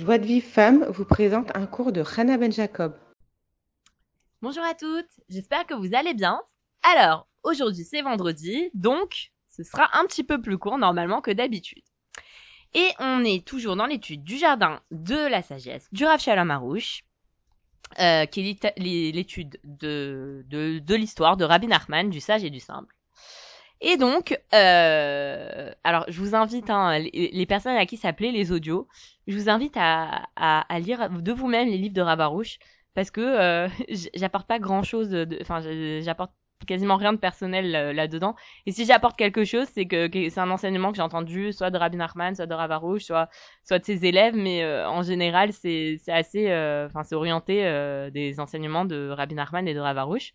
Joie de Vive Femme vous présente un cours de Hannah Ben Jacob. Bonjour à toutes, j'espère que vous allez bien. Alors, aujourd'hui c'est vendredi, donc ce sera un petit peu plus court normalement que d'habitude. Et on est toujours dans l'étude du jardin de la sagesse du Rav Shalom Harouche, euh, qui est l'étude de, de, de l'histoire de Rabbi Nachman, du sage et du simple. Et donc, euh, alors je vous invite, hein, les, personnes à qui s'appelait les audios, je vous invite à, à, lire de vous-même les livres de Rabarouche parce que euh, j'apporte pas grand-chose, enfin j'apporte quasiment rien de personnel euh, là-dedans. Et si j'apporte quelque chose, c'est que, c'est un enseignement que j'ai entendu soit de Rabbi Nachman, soit de Rabarouche, soit soit de ses élèves, mais euh, en général c'est assez, enfin c'est orienté des enseignements de Rabbi Nachman et de Ravarouche.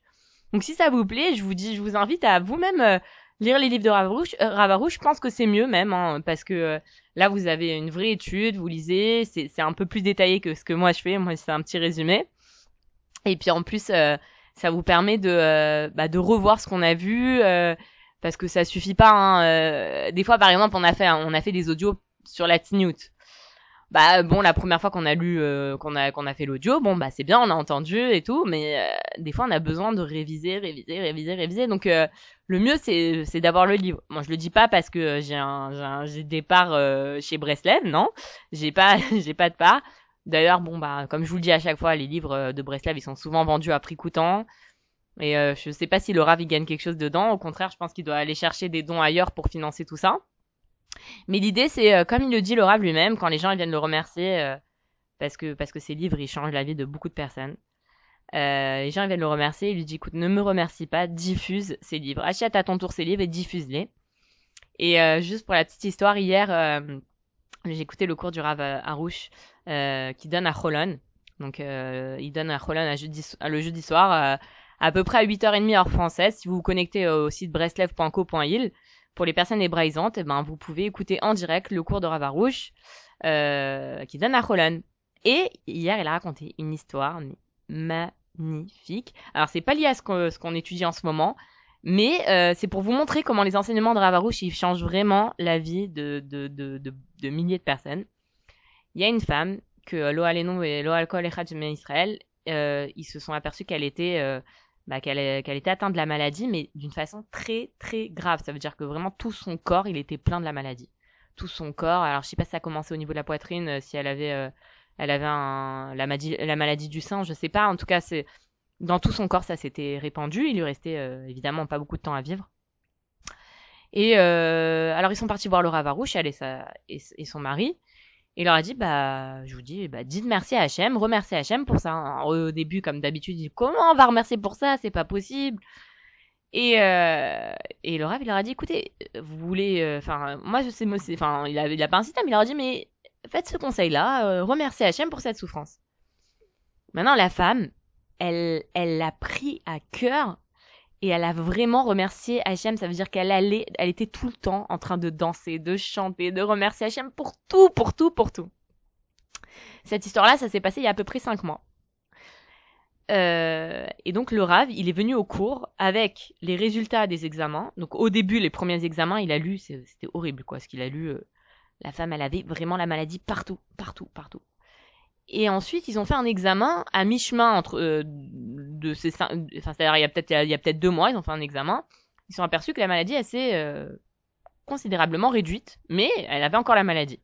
Donc si ça vous plaît, je vous dis, je vous invite à vous-même lire les livres de Ravarouche, euh, Ravarouche je pense que c'est mieux même, hein, parce que euh, là, vous avez une vraie étude, vous lisez, c'est un peu plus détaillé que ce que moi je fais. Moi, c'est un petit résumé. Et puis en plus, euh, ça vous permet de, bah, de revoir ce qu'on a vu, parce que ça suffit pas. Hein, des fois, par exemple, on a fait, on a fait des audios sur la Tinute bah bon la première fois qu'on a lu euh, qu'on a qu'on a fait l'audio bon bah c'est bien on a entendu et tout mais euh, des fois on a besoin de réviser réviser réviser réviser. Donc euh, le mieux c'est c'est d'avoir le livre. Moi je le dis pas parce que j'ai un j'ai des parts chez Breslev non. J'ai pas j'ai pas de part. D'ailleurs bon bah comme je vous le dis à chaque fois les livres de Breslev ils sont souvent vendus à prix coûtant. Et je sais pas si le Rav il gagne quelque chose dedans. Au contraire je pense qu'il doit aller chercher des dons ailleurs pour financer tout ça mais l'idée, c'est, euh, comme il le dit Laura lui-même, quand les gens viennent le remercier, euh, parce que parce que ses livres, ils changent la vie de beaucoup de personnes. Euh, les gens viennent le remercier, il lui dit, écoute, ne me remercie pas, diffuse ces livres. Achète à ton tour ces livres et diffuse-les. Et juste pour la petite histoire, hier, j'ai écouté le cours du Rav Harouche qui donne à Cholon. Donc, il donne à Cholon le jeudi soir, à peu près à 8h30 heure française. Si vous vous connectez au site breslev.co.il, pour les personnes hébraïsantes, eh ben, vous pouvez écouter en direct le cours de Ravarouche euh, qui donne à Roland. Et hier, il a raconté une histoire magnifique. Alors, c'est pas lié à ce qu'on étudie en ce moment, mais euh, c'est pour vous montrer comment les enseignements de Ravarouche ils changent vraiment la vie de, milliers de personnes. Il y a une femme que Lo et Lo Alcool et Israël, euh, ils se sont aperçus qu'elle était euh, bah, qu'elle qu'elle était atteinte de la maladie, mais d'une façon très très grave. Ça veut dire que vraiment tout son corps, il était plein de la maladie. Tout son corps. Alors je sais pas si ça a commencé au niveau de la poitrine, euh, si elle avait, euh, elle avait un, la, maladie, la maladie du sein, je sais pas. En tout cas, c'est dans tout son corps, ça s'était répandu. Il lui restait euh, évidemment pas beaucoup de temps à vivre. Et alors ils sont partis voir Laura Varouche, elle et, sa, et son mari il leur a dit, bah, je vous dis, bah, dites merci à Hachem, remerciez Hachem pour ça. Au début, comme d'habitude, il dit, comment on va remercier pour ça? C'est pas possible. Et, euh, et le il leur a dit, écoutez, vous voulez, euh, enfin, moi, je sais, enfin, il a, il pas un système, il leur a dit, mais faites ce conseil-là, euh, remerciez Hachem pour cette souffrance. Maintenant, la femme, elle, elle l'a pris à cœur et elle a vraiment remercié Hachem. Ça veut dire qu'elle allait, elle était tout le temps en train de danser, de chanter, de remercier Hachem pour tout, pour tout, pour tout. Cette histoire-là, ça s'est passé il y a à peu près cinq mois. Euh, et donc le Rav, il est venu au cours avec les résultats des examens. Donc au début, les premiers examens, il a lu, c'était horrible quoi, ce qu'il a lu. Euh, la femme, elle avait vraiment la maladie partout, partout, partout. Et ensuite, ils ont fait un examen à mi-chemin entre euh, de ces enfin c'est-à-dire il y a peut-être il y a peut-être deux mois, ils ont fait un examen. Ils sont aperçus que la maladie elle s'est euh, considérablement réduite, mais elle avait encore la maladie.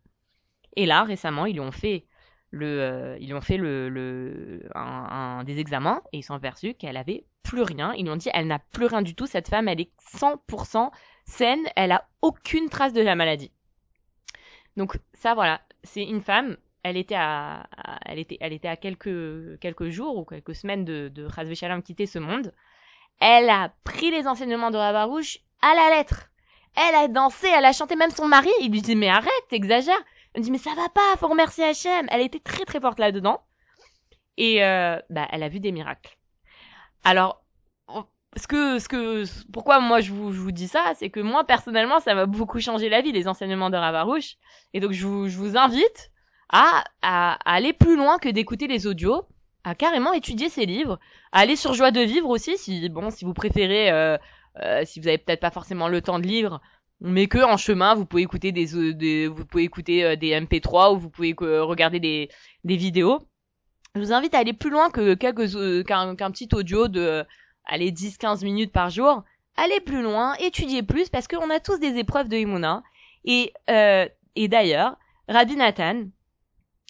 Et là, récemment, ils lui ont fait le, euh, ils lui ont fait le, le un, des examens et ils sont aperçus qu'elle avait plus rien. Ils lui ont dit elle n'a plus rien du tout. Cette femme, elle est 100% saine. Elle a aucune trace de la maladie. Donc ça, voilà, c'est une femme elle était à, elle était, elle était à quelques, quelques jours ou quelques semaines de, de Shalom quitter ce monde. Elle a pris les enseignements de Rabarouche à la lettre. Elle a dansé, elle a chanté, même son mari, il lui dit, mais arrête, t'exagères. Elle dit, mais ça va pas, faut remercier Hachem. Elle était très très forte là-dedans. Et, euh, bah, elle a vu des miracles. Alors, ce que, ce que, pourquoi moi je vous, je vous dis ça, c'est que moi personnellement, ça m'a beaucoup changé la vie, les enseignements de Ravarouche. Et donc, je vous, je vous invite, à, à, aller plus loin que d'écouter les audios, à carrément étudier ces livres, à aller sur Joie de vivre aussi, si bon, si vous préférez, euh, euh, si vous avez peut-être pas forcément le temps de lire, mais que en chemin vous pouvez écouter des, euh, des vous pouvez écouter euh, des MP3 ou vous pouvez euh, regarder des des vidéos. Je vous invite à aller plus loin que quelques qu'un petit audio de allez 10-15 minutes par jour. Allez plus loin, étudiez plus parce qu'on a tous des épreuves de Imuna et et d'ailleurs Rabbi Nathan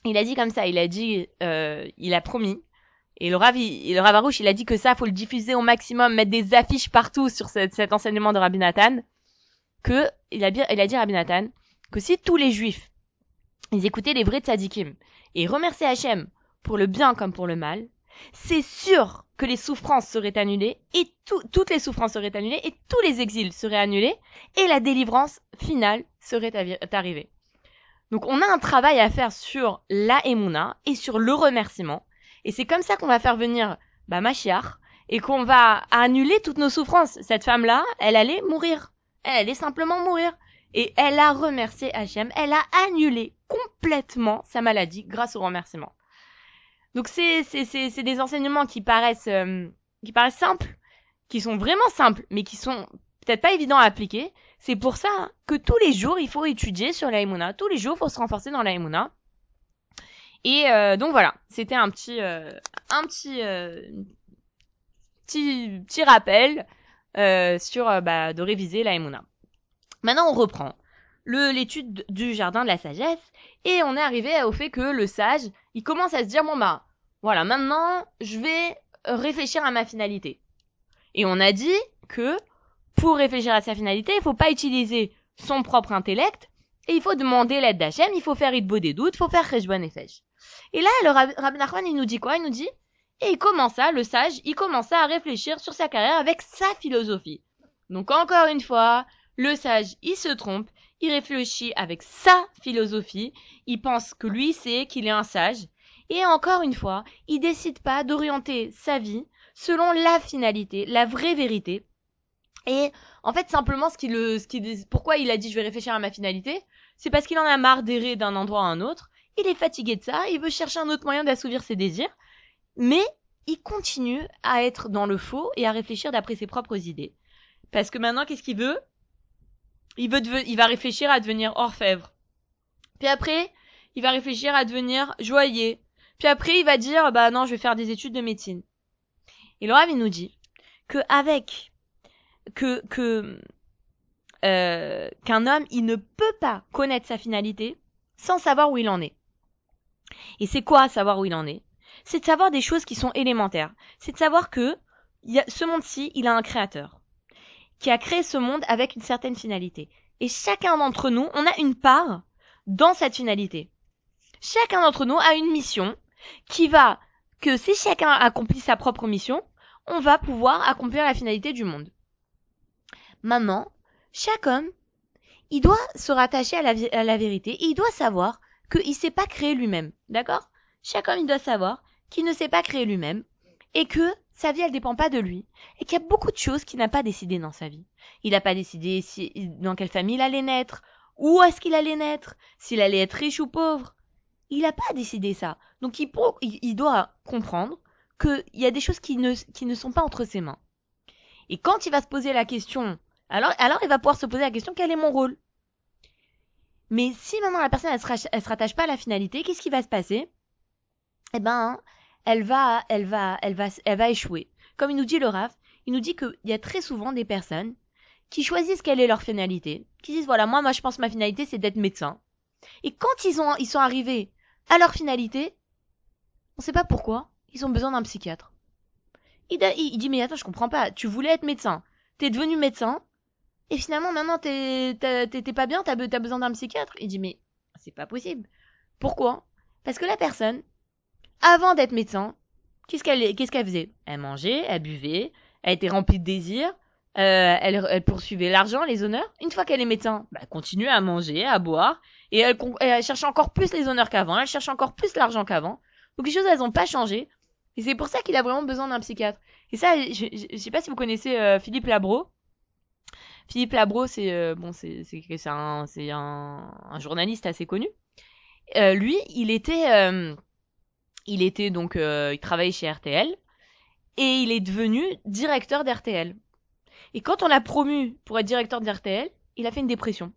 il a dit comme ça, il a dit euh, il a promis et le Rav, il, le Rav il a dit que ça, faut le diffuser au maximum, mettre des affiches partout sur cet enseignement de Rabbi Nathan que il a dit Rabbi Nathan que si tous les juifs ils écoutaient les vrais tzadikim et remerciaient Hachem pour le bien comme pour le mal, c'est sûr que les souffrances seraient annulées et tout- toutes les souffrances seraient annulées et tous les exils seraient annulés et la délivrance finale serait arrivée. Donc on a un travail à faire sur la Emouna et sur le remerciement et c'est comme ça qu'on va faire venir bah, Machiar et qu'on va annuler toutes nos souffrances. Cette femme-là, elle allait mourir. Elle allait simplement mourir. Et elle a remercié Hachem. Elle a annulé complètement sa maladie grâce au remerciement. Donc c'est c'est c'est c'est des enseignements qui paraissent euh, qui paraissent simples, qui sont vraiment simples, mais qui sont peut-être pas évidents à appliquer. C'est pour ça que tous les jours il faut étudier sur la. Tous les jours il faut se renforcer dans la. Et euh, donc voilà, c'était un petit euh, un petit euh, petit petit rappel euh, sur euh, bah, de réviser la. Maintenant, on reprend l'étude du jardin de la sagesse et on est arrivé au fait que le sage, il commence à se dire bon bah voilà, maintenant je vais réfléchir à ma finalité. Et on a dit que pour réfléchir à sa finalité, il faut pas utiliser son propre intellect et il faut demander l'aide d'Hachem, il faut faire Itbo des doutes, il faut faire Rejbon et Fej. Et là, le Rab- Rabbi Nachman, il nous dit quoi? Il nous dit et il commença, le sage, il commença à réfléchir sur sa carrière avec sa philosophie. Donc encore une fois, le sage, il se trompe, il réfléchit avec sa philosophie, il pense que lui sait qu'il est un sage, et encore une fois, il décide pas d'orienter sa vie selon la finalité, la vraie vérité. Et en fait, simplement, ce qui le, ce qui, pourquoi il a dit je vais réfléchir à ma finalité, c'est parce qu'il en a marre d'errer d'un endroit à un autre. Il est fatigué de ça, il veut chercher un autre moyen d'assouvir ses désirs, mais il continue à être dans le faux et à réfléchir d'après ses propres idées. Parce que maintenant, qu'est-ce qu'il veut? Il, veut il va réfléchir à devenir orfèvre. Puis après, il va réfléchir à devenir joaillier. Puis après, il va dire, bah non, je vais faire des études de médecine. Et Rav, il nous dit que avec que euh, qu'un homme, il ne peut pas connaître sa finalité sans savoir où il en est. Et c'est quoi savoir où il en est? C'est de savoir des choses qui sont élémentaires. C'est de savoir que ce monde-ci, il a un créateur qui a créé ce monde avec une certaine finalité. Et chacun d'entre nous, on a une part dans cette finalité. Chacun d'entre nous a une mission qui va que si chacun accomplit sa propre mission, on va pouvoir accomplir la finalité du monde. Maintenant, chaque homme, il doit se rattacher à la, vérité et il doit savoir qu'il ne s'est pas créé lui-même. D'accord? Chaque homme, il doit savoir qu'il ne s'est pas créé lui-même et que sa vie, elle dépend pas de lui et qu'il y a beaucoup de choses qu'il n'a pas décidé dans sa vie. Il n'a pas décidé si, dans quelle famille il allait naître, où est-ce qu'il allait naître, s'il allait être riche ou pauvre. Il n'a pas décidé ça. Donc il, doit comprendre qu'il y a des choses qui ne sont pas entre ses mains. Et quand il va se poser la question, alors, alors il va pouvoir se poser la question quel est mon rôle? Mais si maintenant la personne elle se, elle se rattache pas à la finalité, qu'est-ce qui va se passer? Eh ben, elle va, elle va, elle va, elle va échouer. Comme il nous dit le Raf, il nous dit qu'il y a très souvent des personnes qui choisissent quelle est leur finalité, qui disent voilà moi, moi je pense ma finalité c'est d'être médecin. Et quand ils ont, ils sont arrivés à leur finalité, on sait pas pourquoi, ils ont besoin d'un psychiatre. Il, il dit mais attends je comprends pas, tu voulais être médecin, t'es devenu médecin, et finalement maintenant t'es, pas bien, t'as, be- t'as besoin d'un psychiatre. Il dit mais c'est pas possible. Pourquoi? Parce que la personne, avant d'être médecin, qu'est-ce qu'elle, qu'est-ce faisait? Elle mangeait, elle buvait, elle était remplie de désirs, euh, elle, elle poursuivait l'argent, les honneurs. Une fois qu'elle est médecin, bah, elle continue à manger, à boire, et elle, elle cherche encore plus les honneurs qu'avant, elle cherche encore plus l'argent qu'avant. Donc les choses, elles ont pas changé. Et c'est pour ça qu'il a vraiment besoin d'un psychiatre. Et ça, je, je, je sais pas si vous connaissez euh, Philippe Labro. Philippe Labro, c'est euh, bon, un un, journaliste assez connu. Euh, lui, il était euh, il était donc il travaillait chez RTL et il est devenu directeur d'RTL. Et quand on l'a promu pour être directeur d'RTL, il a fait une dépression.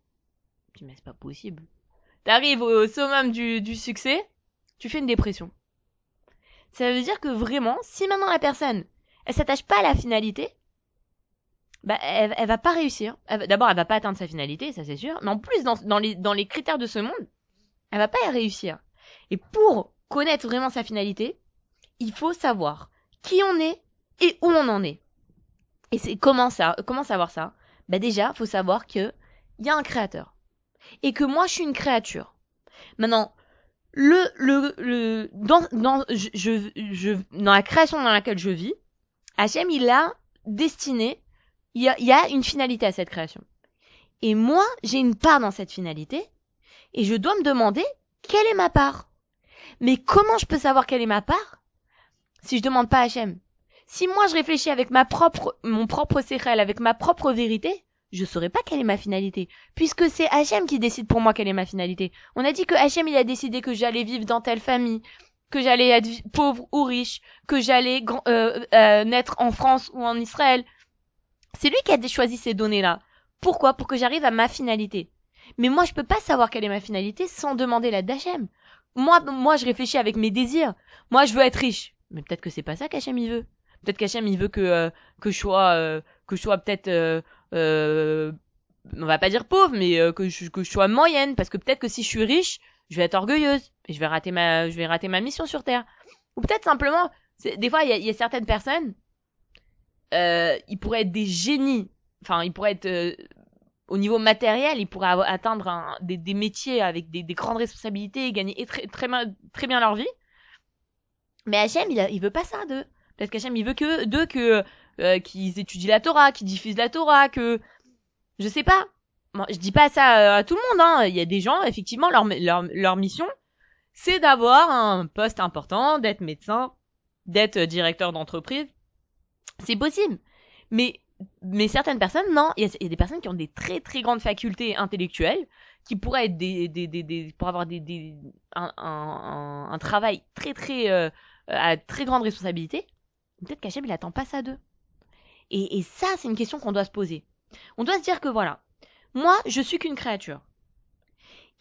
Je dis, mais c'est pas possible. T'arrives au summum du, du succès, tu fais une dépression. Ça veut dire que vraiment, si maintenant la personne, elle s'attache pas à la finalité, bah, elle, elle va pas réussir. D'abord, elle va pas atteindre sa finalité, ça c'est sûr. Mais en plus, dans, dans, les, dans les critères de ce monde, elle va pas y réussir. Et pour connaître vraiment sa finalité, il faut savoir qui on est et où on en est. Et c'est comment ça Comment savoir ça? Bah déjà, faut savoir que il y a un créateur et que moi je suis une créature. Maintenant, le le le dans dans je, je, je- dans la création dans laquelle je vis, Hachem il a destiné il y a, une finalité à cette création. Et moi, j'ai une part dans cette finalité et je dois me demander quelle est ma part. Mais comment je peux savoir quelle est ma part si je demande pas à Hachem? Si moi je réfléchis avec ma propre, mon propre séchel, avec ma propre vérité, je saurais pas quelle est ma finalité, puisque c'est Hachem qui décide pour moi quelle est ma finalité. On a dit que Hachem il a décidé que j'allais vivre dans telle famille, que j'allais être pauvre ou riche, que j'allais euh, euh, naître en France ou en Israël. C'est lui qui a choisi ces données-là. Pourquoi? Pour que j'arrive à ma finalité. Mais moi, je peux pas savoir quelle est ma finalité sans demander l'aide d'Hachem. Moi, moi, je réfléchis avec mes désirs. Moi, je veux être riche. Mais peut-être que c'est pas ça qu'Hachem il veut. Peut-être qu'Hachem il veut que euh, que je sois euh, que je sois peut-être euh, euh, on va pas dire pauvre, mais euh, que je que je sois moyenne parce que peut-être que si je suis riche, je vais être orgueilleuse et je vais rater ma je vais rater ma mission sur terre. Ou peut-être simplement, des fois il y a, y a certaines personnes, euh, ils pourraient être des génies. Enfin, ils pourraient être euh, au niveau matériel, ils pourraient atteindre des, métiers avec des, des grandes responsabilités, et gagner très, bien leur vie. Mais Hachem, il, il veut pas ça d'eux. Parce qu'Hachem, il veut que d'eux que euh, qu'ils étudient la Torah, qu'ils diffusent la Torah, que je sais pas. Moi, je dis pas ça à tout le monde. Hein. Il y a des gens, effectivement, leur leur, leur mission, c'est d'avoir un poste important, d'être médecin, d'être directeur d'entreprise. C'est possible. Mais mais certaines personnes, non. Il y, a, des personnes qui ont des très très grandes facultés intellectuelles, qui pourraient être des, des, des, des pour avoir des, des un, un, un, un travail très très euh, à très grande responsabilité. Peut-être qu'Hachem il attend pas ça d'eux. Et, et ça, c'est une question qu'on doit se poser. On doit se dire que voilà, moi, je suis qu'une créature.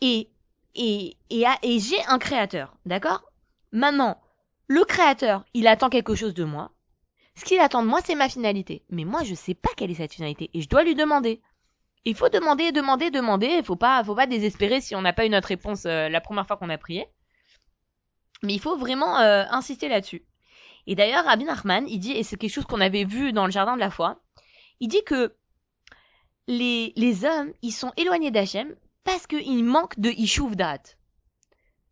Et et et, et j'ai un créateur, d'accord? Maintenant, le créateur, il attend quelque chose de moi. Ce qu'il attend de moi, c'est ma finalité. Mais moi, je sais pas quelle est cette finalité et je dois lui demander. Il faut demander, demander, demander. Il faut pas, faut pas désespérer si on n'a pas eu notre réponse euh, la première fois qu'on a prié. Mais il faut vraiment euh, insister là-dessus. Et d'ailleurs, Rabbi Nachman, il dit, et c'est quelque chose qu'on avait vu dans le jardin de la foi, il dit que les, hommes, ils sont éloignés d'Hachem parce qu'ils manquent de Ishuv Da'at.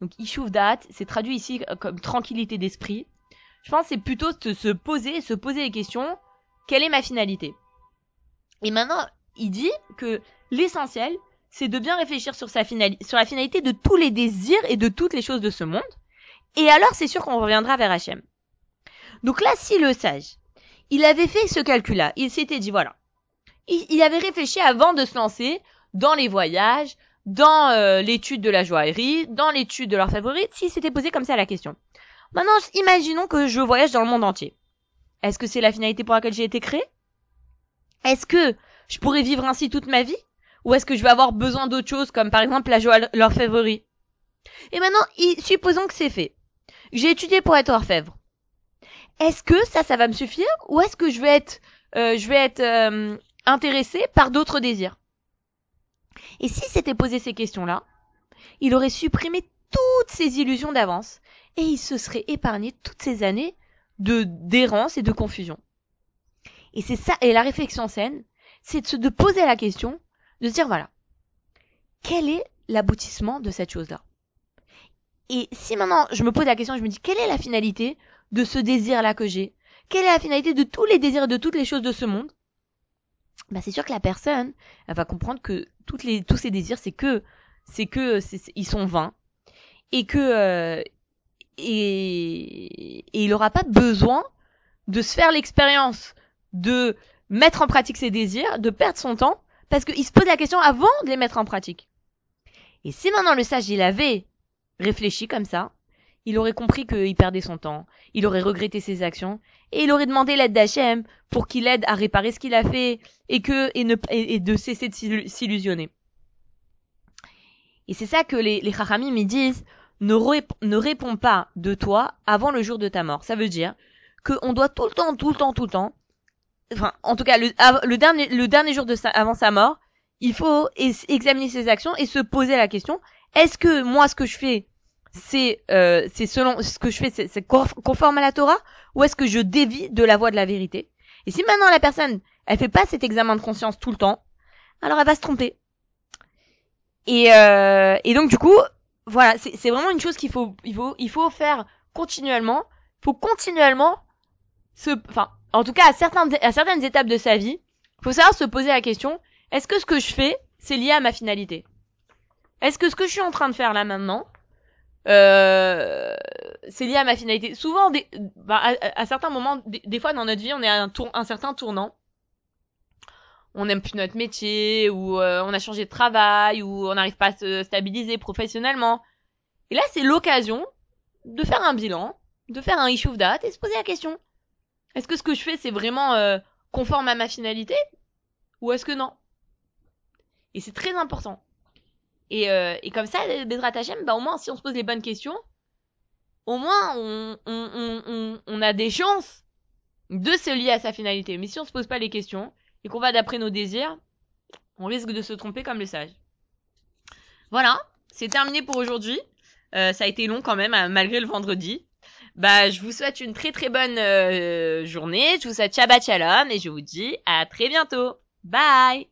Donc Ishuv c'est traduit ici comme tranquillité d'esprit. Je pense que c'est plutôt de se poser, se poser les questions, quelle est ma finalité? Et maintenant, il dit que l'essentiel, c'est de bien réfléchir sur, sa sur la finalité de tous les désirs et de toutes les choses de ce monde. Et alors, c'est sûr qu'on reviendra vers Hachem. Donc là, si le sage, il avait fait ce calcul-là, il s'était dit, voilà, il, il avait réfléchi avant de se lancer dans les voyages, dans euh, l'étude de la joaillerie, dans l'étude de leur favorite, s'il s'était posé comme ça la question. Maintenant, imaginons que je voyage dans le monde entier. Est-ce que c'est la finalité pour laquelle j'ai été créé Est-ce que je pourrais vivre ainsi toute ma vie? Ou est-ce que je vais avoir besoin d'autre chose, comme par exemple la joie leur favori Et maintenant, supposons que c'est fait. J'ai étudié pour être orfèvre. Est-ce que ça, ça va me suffire? Ou est-ce que je vais être, euh, je vais être euh, intéressé par d'autres désirs? Et si s'était posé ces questions-là, il aurait supprimé toutes ses illusions d'avance et il se serait épargné toutes ces années de d'errance et de confusion. Et c'est ça, et la réflexion saine, c'est de, se- de poser la question, de se dire voilà, quel est l'aboutissement de cette chose-là? Et si maintenant je me pose la question, je me dis quelle est la finalité de ce désir-là que j'ai? Quelle est la finalité de tous les désirs et de toutes les choses de ce monde? Bah c'est sûr que la personne, elle va comprendre que tous ces désirs, c'est que, c'est que, ils sont vains. Et que euh, et, il aura pas besoin de se faire l'expérience de mettre en pratique ses désirs, de perdre son temps, parce qu'il se pose la question avant de les mettre en pratique. Et si maintenant le sage il avait réfléchi comme ça, il aurait compris qu'il perdait son temps, il aurait regretté ses actions, et il aurait demandé l'aide d'Hachem pour qu'il aide à réparer ce qu'il a fait, et que, et, de cesser de s'illusionner. Et c'est ça que les, les Chachamim me disent, ne, ne réponds pas de toi avant le jour de ta mort. Ça veut dire qu'on doit tout le temps, tout le temps, tout le temps, enfin, en tout cas, le, le dernier, le dernier jour de sa, avant sa mort, il faut examiner ses actions et se poser la question, est-ce que moi, ce que je fais, c'est euh, c'est selon ce que je fais, c'est conforme à la Torah, ou est-ce que je dévie de la voie de la vérité? Et si maintenant la personne, elle fait pas cet examen de conscience tout le temps, alors elle va se tromper. Et, euh, et donc du coup, voilà, c'est vraiment une chose qu'il faut, il faut, il faut faire continuellement. Il faut continuellement se, enfin, en tout cas à certains, à certaines étapes de sa vie, faut savoir se poser la question est-ce que ce que je fais, c'est lié à ma finalité? Est-ce que ce que je suis en train de faire là maintenant, euh, c'est lié à ma finalité? Souvent, des, bah, à, certains moments, des, fois dans notre vie, on est à un, tour, un certain tournant. On n'aime plus notre métier, ou euh, on a changé de travail, ou on n'arrive pas à se stabiliser professionnellement. Et là, c'est l'occasion de faire un bilan, de faire un issue date et se poser la question. Est-ce que ce que je fais, c'est vraiment euh, conforme à ma finalité Ou est-ce que non? Et c'est très important. Et, euh, et comme ça, Bezrat Hashem, bah, au moins, si on se pose les bonnes questions, au moins, on, on, on, on, a des chances de se lier à sa finalité. Mais si on se pose pas les questions, et qu'on va d'après nos désirs, on risque de se tromper comme le sage. Voilà, c'est terminé pour aujourd'hui. Euh, ça a été long quand même, hein, malgré le vendredi. Bah, je vous souhaite une très très bonne euh, journée. Je vous souhaite Shabbat Shalom et je vous dis à très bientôt. Bye